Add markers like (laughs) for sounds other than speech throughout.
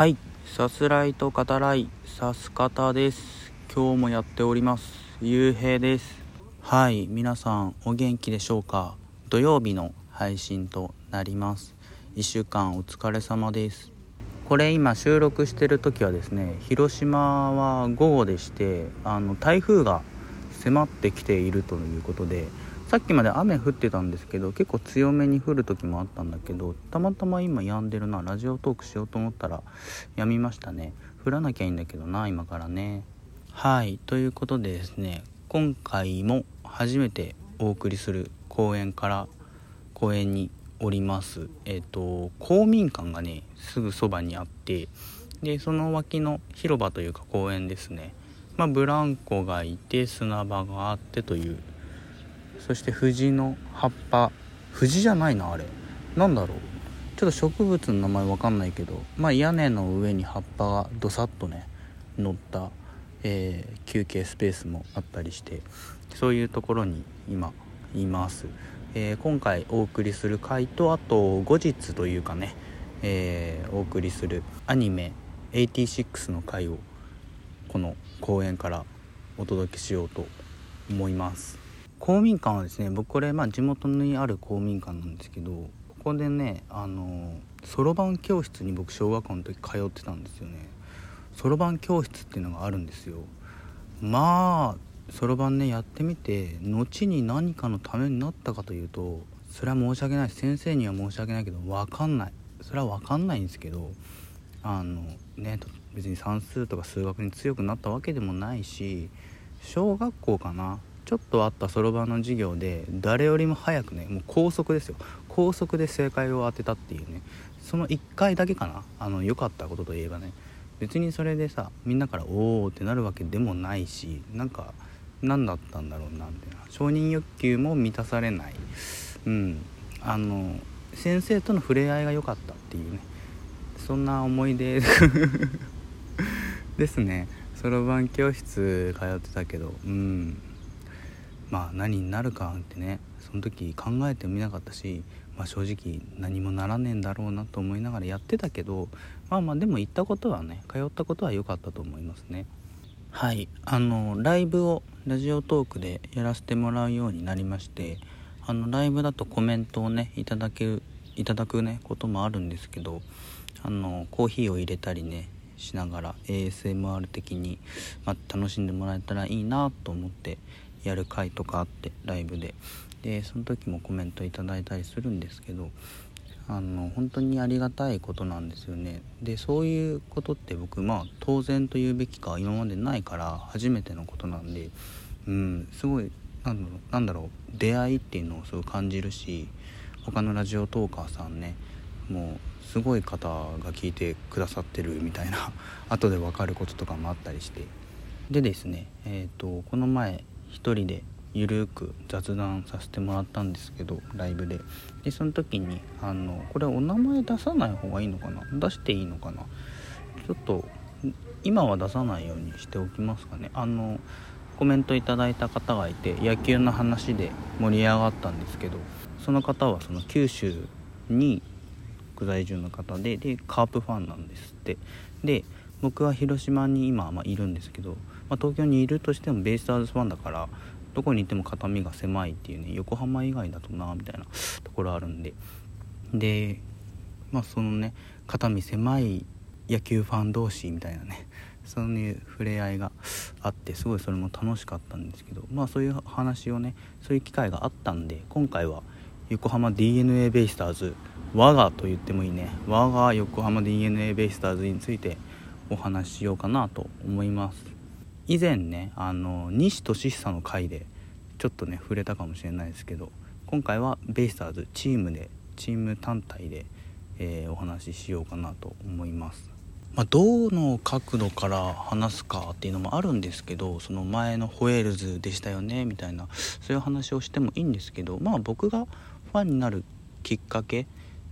はいさすらいと語らいさす方です。今日もやっております。ゆうへいです。はい皆さんお元気でしょうか？土曜日の配信となります。1週間お疲れ様です。これ今収録してる時はですね広島は午後でしてあの台風が迫ってきているということでさっきまで雨降ってたんですけど結構強めに降る時もあったんだけどたまたま今止んでるなラジオトークしようと思ったら止みましたね。降らなきゃいいんだけどな今からね。はいということでですね今回も初めてお送りする公園から公園におります。えっ、ー、と公民館がねすぐそばにあってでその脇の広場というか公園ですね。まあ、ブランコがいて砂場があってというそして藤の葉っぱ。藤じゃないなあれ。なんだろう。ちょっと植物の名前わかんないけど。まあ屋根の上に葉っぱがどさっとね乗った、えー、休憩スペースもあったりして。そういうところに今います、えー、今回お送りする回とあと後日というかね、えー、お送りするアニメ86の回をこの公園からお届けしようと思います。公民館はですね僕これまあ地元にある公民館なんですけどここでねあのそろばん教室に僕小学校の時通ってたんですよね。そろばん教室っていうのがあるんですよ。まあそろばんねやってみて後に何かのためになったかというとそれは申し訳ない。先生には申し訳ないけど分かんない。それは分かんないんですけどあのね別に算数とか数学に強くなったわけでもないし小学校かな。ちょっとあったそろばんの授業で誰よりも早くねもう高速ですよ。高速で正解を当てたっていうね。その1回だけかな。あの良かったことといえばね。別にそれでさみんなから「おお」ってなるわけでもないしなんか何だったんだろうなみたいな。承認欲求も満たされない。うん。あの先生との触れ合いが良かったっていうね。そんな思い出 (laughs) ですね。そろばん教室通ってたけど。うん。まあ何になるかってねその時考えてみなかったし、まあ、正直何もならねえんだろうなと思いながらやってたけどまあまあでも行ったことはね通ったことは良かったと思いますね。はい。あのライブをラジオトークでやらせてもらうようになりましてあのライブだとコメントをねいただけるいただくねこともあるんですけどあのコーヒーを入れたりねしながら ASMR 的に、まあ、楽しんでもらえたらいいなと思ってやる回とかあってライブで。でその時もコメントいただいたりするんですけどあの本当にありがたいことなんですよね。でそういうことって僕まあ当然と言うべきか今までないから初めてのことなんでうんすごいなんだろうだろう出会いっていうのをすごい感じるし他のラジオトーカーさんねもうすごい方が聞いてくださってるみたいな (laughs) 後で分かることとかもあったりして。でですねえっ、ー、とこの前一人でゆるく雑談させてもらったんですけどライブで。でその時にあのこれお名前出さない方がいいのかな？出していいのかな？ちょっと今は出さないようにしておきますかね。あのコメントいただいた方がいて野球の話で盛り上がったんですけどその方はその九州に在住の方ででカープファンなんですって。で僕は広島に今、まあ、いるんですけど、まあ、東京にいるとしてもベイスターズファンだからどこにいても肩身が狭いっていうね横浜以外だとなみたいなところあるんで。でまあそのね肩身狭い野球ファン同士みたいなねそういう触れ合いがあってすごいそれも楽しかったんですけどまあそういう話をねそういう機会があったんで今回は横浜 d n a ベイスターズ我がと言ってもいいね。我が横浜 d n a ベイスターズについてお話ししようかなと思います。以前ねあの西俊久の回でちょっとね触れたかもしれないですけど今回はベイスターズチームでチーム単体で、えー、お話ししようかなと思います。まあ、どの角度から話すかっていうのもあるんですけどその前のホエールズでしたよねみたいなそういう話をしてもいいんですけどまあ僕がファンになるきっかけ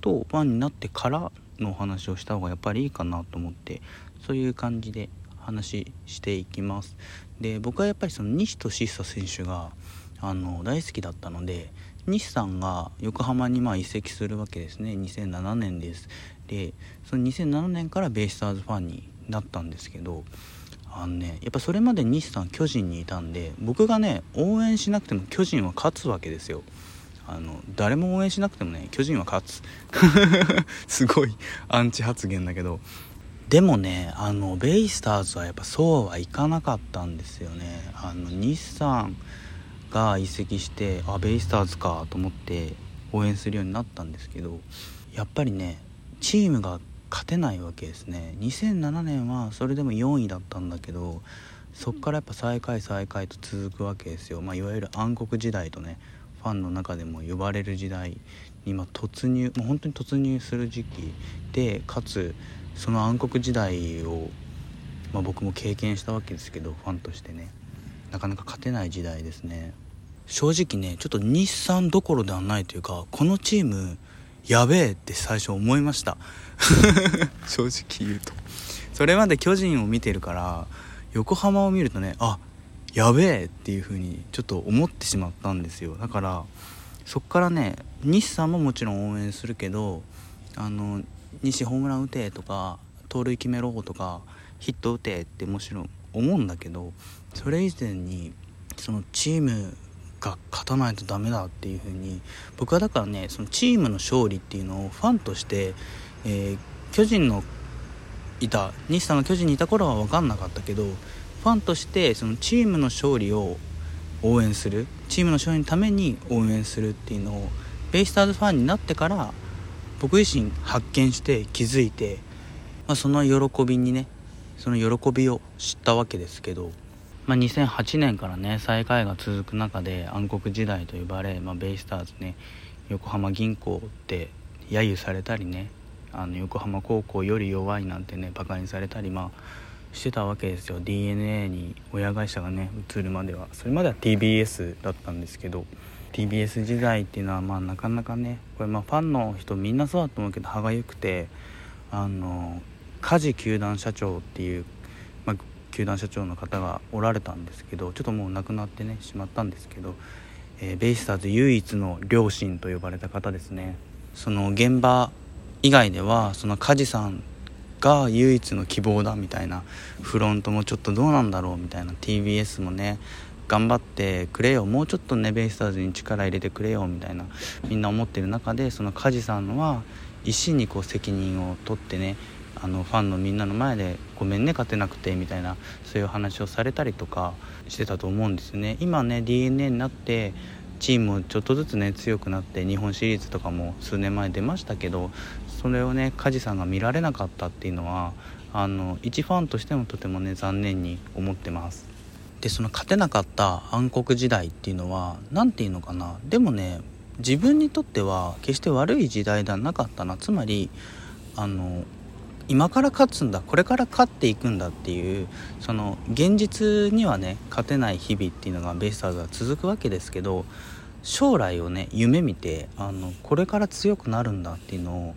とファンになってからのお話をした方がやっぱりいいかなと思ってそういう感じで話していきます。で僕はやっぱりその西俊久選手があの大好きだったので西さんが横浜にま移籍するわけですね。2007年です。でその2007年からベイスターズファンになったんですけどあのねやっぱそれまで西さん巨人にいたんで僕がね応援しなくても巨人は勝つわけですよ。あの誰も応援しなくてもね巨人は勝つ。(laughs) すごいアンチ発言だけどでもねあのベイスターズはやっぱそうはいかなかったんですよね。あの日産が移籍してあベイスターズかと思って応援するようになったんですけどやっぱりねチームが勝てないわけですね。2007年はそれでも4位だったんだけどそっからやっぱ最下位最下位と続くわけですよ、まあ、いわゆる暗黒時代とねファンの中でも呼ばれる時代に今突入もう本当に突入する時期でかつその暗黒時代を、まあ、僕も経験したわけですけどファンとしてね。なかなか勝てない時代ですね。正直ねちょっと日産どころではないというかこのチームやべえって最初思いました。(laughs) 正直言うと。それまで巨人を見てるから横浜を見るとねあやべえっていう風にちょっと思ってしまったんですよ。だからそっからね西さんももちろん応援するけどあの西ホームラン打てとか盗塁決めろとかヒット打てってもちろん思うんだけどそれ以前にそのチームが勝たないとダメだっていう風に僕はだからねそのチームの勝利っていうのをファンとして、えー、巨人のいた西さんが巨人にいた頃は分かんなかったけどファンとしてそのチームの勝利を応援するチームの勝利のために応援するっていうのをベイスターズファンになってから僕自身発見して気づいて、まあ、その喜びにねその喜びを知ったわけですけど、まあ、2008年からね最下位が続く中で暗黒時代と呼ばれ、まあ、ベイスターズね横浜銀行って揶揄されたりねあの横浜高校より弱いなんてねバカにされたりまあしてたわけですよ。DNA に親会社がね移るまでは。それまでは TBS だったんですけど TBS 時代っていうのはまあなかなかねこれまあファンの人みんなそうだと思うけど歯がゆくてあの梶球団社長っていう、まあ、球団社長の方がおられたんですけどちょっともう亡くなってねしまったんですけど、えー、ベイスターズ唯一の両親と呼ばれた方ですね。その現場以外ではその梶さんが唯一の希望だみたいなフロントもちょっとどうなんだろうみたいな TBS もね頑張ってくれよもうちょっとねベイスターズに力入れてくれよみたいなみんな思ってる中でその梶さんは一心にこう責任を取ってねあのファンのみんなの前でごめんね勝てなくてみたいなそういう話をされたりとかしてたと思うんですよね。今ね DNA になってチームもちょっとずつね強くなって日本シリーズとかも数年前出ましたけどそれをね梶さんが見られなかったっていうのはあの一ファンとしてもとてもね残念に思ってます。でその勝てなかった暗黒時代っていうのは何て言うのかな。でもね自分にとっては決して悪い時代ではなかったな。つまりあの今から勝つんだこれから勝っていくんだっていうその現実にはね勝てない日々っていうのがベイスターズは続くわけですけど将来をね夢見てあのこれから強くなるんだっていうのを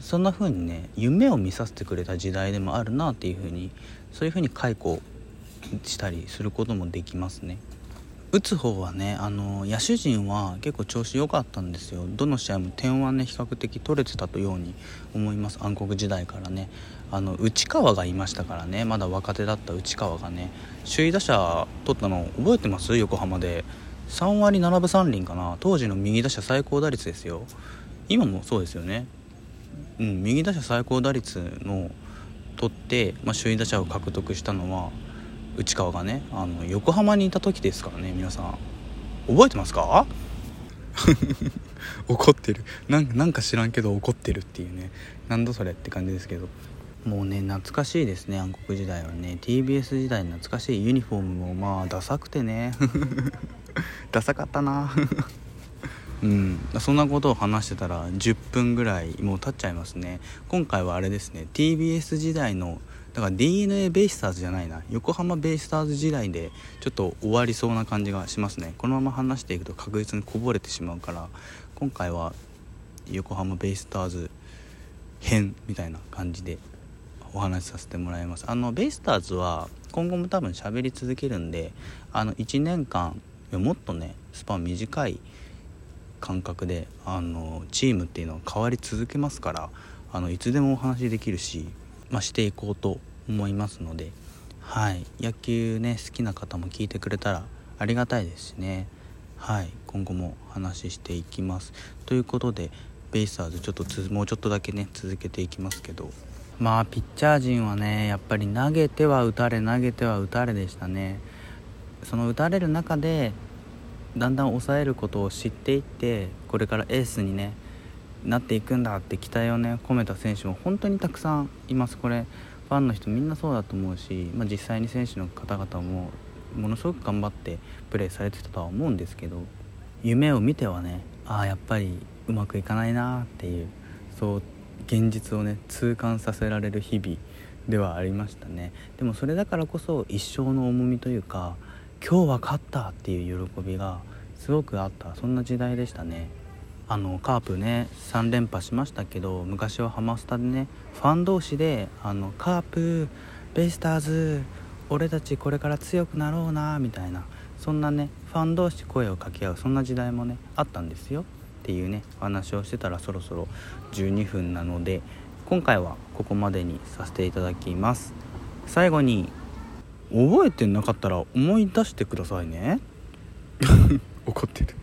そんな風にね夢を見させてくれた時代でもあるなっていう風にそういう風に解雇したりすることもできますね。打つ方はねあの野手陣は結構調子良かったんですよ。どの試合も点はね比較的取れてたとように思います。暗黒時代からね。あの内川がいましたからね。まだ若手だった内川がね。首位打者取ったの覚えてます？横浜で。3割7分3厘かな。当時の右打者最高打率ですよ。今もそうですよね。うん、右打者最高打率の取って、まあ、首位打者を獲得したのは内川がねあの横浜にいた時ですからね皆さん。覚えてますか？(laughs) 怒ってる。なんか知らんけど怒ってるっていうね。なんだそれって感じですけど。もうね懐かしいですね暗黒時代はね。TBS 時代懐かしい。ユニフォームもまあダサくてね。(laughs) ダサかったな。(laughs) うん、そんなことを話してたら10分ぐらいもう経っちゃいますね。今回はあれですね。TBS 時代のだから DNA ベイスターズじゃないな。横浜ベイスターズ時代でちょっと終わりそうな感じがしますね。このまま話していくと確実にこぼれてしまうから今回は横浜ベイスターズ編みたいな感じでお話しさせてもらいます。あのベイスターズは今後も多分喋り続けるんであの1年間もっとねスパン短い感覚であのチームっていうのは変わり続けますからあのいつでもお話できるし、まあ、していこうと思いますので、はい、野球ね好きな方も聞いてくれたらありがたいですしね、はい、今後も話していきます。ということでベイスターズちょっともうちょっとだけね続けていきますけど。まあピッチャー陣はねやっぱり投げては打たれ投げては打たれでしたね。その打たれる中でだんだん抑えることを知っていってこれからエースにねなっていくんだって期待をね込めた選手も本当にたくさんいます。これファンの人みんなそうだと思うし、まあ、実際に選手の方々もものすごく頑張ってプレーされてたとは思うんですけど夢を見てはねああやっぱりうまくいかないなっていうそう現実をね痛感させられる日々ではありましたね。でもそれだからこそ一生の重みというか今日は勝ったっていう喜びがすごくあったそんな時代でしたね。あのカープね3連覇しましたけど昔はハマスタでねファン同士であのカープベイスターズ俺たちこれから強くなろうなみたいなそんなねファン同士声を掛け合うそんな時代もねあったんですよ。っていうねお話をしてたらそろそろ12分なので今回はここまでにさせていただきます。最後に覚えてなかったら思い出してくださいね。(laughs) 怒ってる。